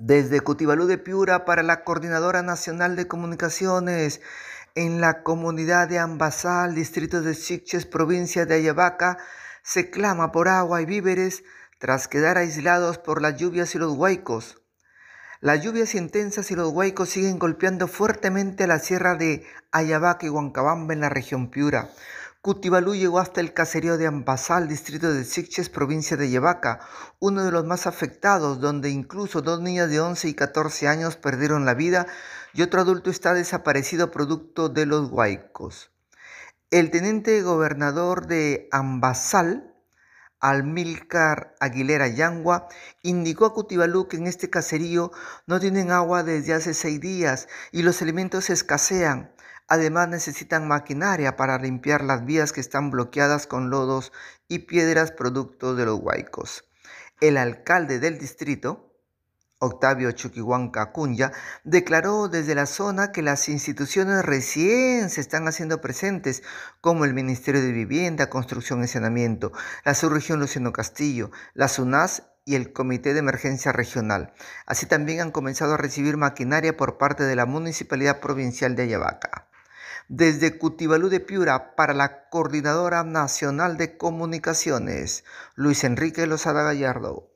Desde Cutibalú de Piura para la Coordinadora Nacional de Comunicaciones en la comunidad de Ambasal, distrito de Siches, provincia de Ayabaca, se clama por agua y víveres tras quedar aislados por las lluvias y los huaicos. Las lluvias intensas y los huaicos siguen golpeando fuertemente la sierra de Ayabaca y Huancabamba en la región Piura. Cutibalú llegó hasta el caserío de Ambasal, distrito de Siches, provincia de Yevaca, uno de los más afectados, donde incluso dos niñas de 11 y 14 años perdieron la vida y otro adulto está desaparecido producto de los huaicos. El teniente gobernador de Ambasal, Almilcar Aguilera Yangua, indicó a Cutibalú que en este caserío no tienen agua desde hace seis días y los alimentos escasean. Además necesitan maquinaria para limpiar las vías que están bloqueadas con lodos y piedras producto de los huaicos. El alcalde del distrito, Octavio Chuquihuanca Cunya, declaró desde la zona que las instituciones recién se están haciendo presentes, como el Ministerio de Vivienda, Construcción y Saneamiento, la subregión Luciano Castillo, la SUNAS y el Comité de Emergencia Regional. Así también han comenzado a recibir maquinaria por parte de la Municipalidad Provincial de Ayabaca desde Cutibalú de Piura para la Coordinadora Nacional de Comunicaciones, Luis Enrique Lozada Gallardo.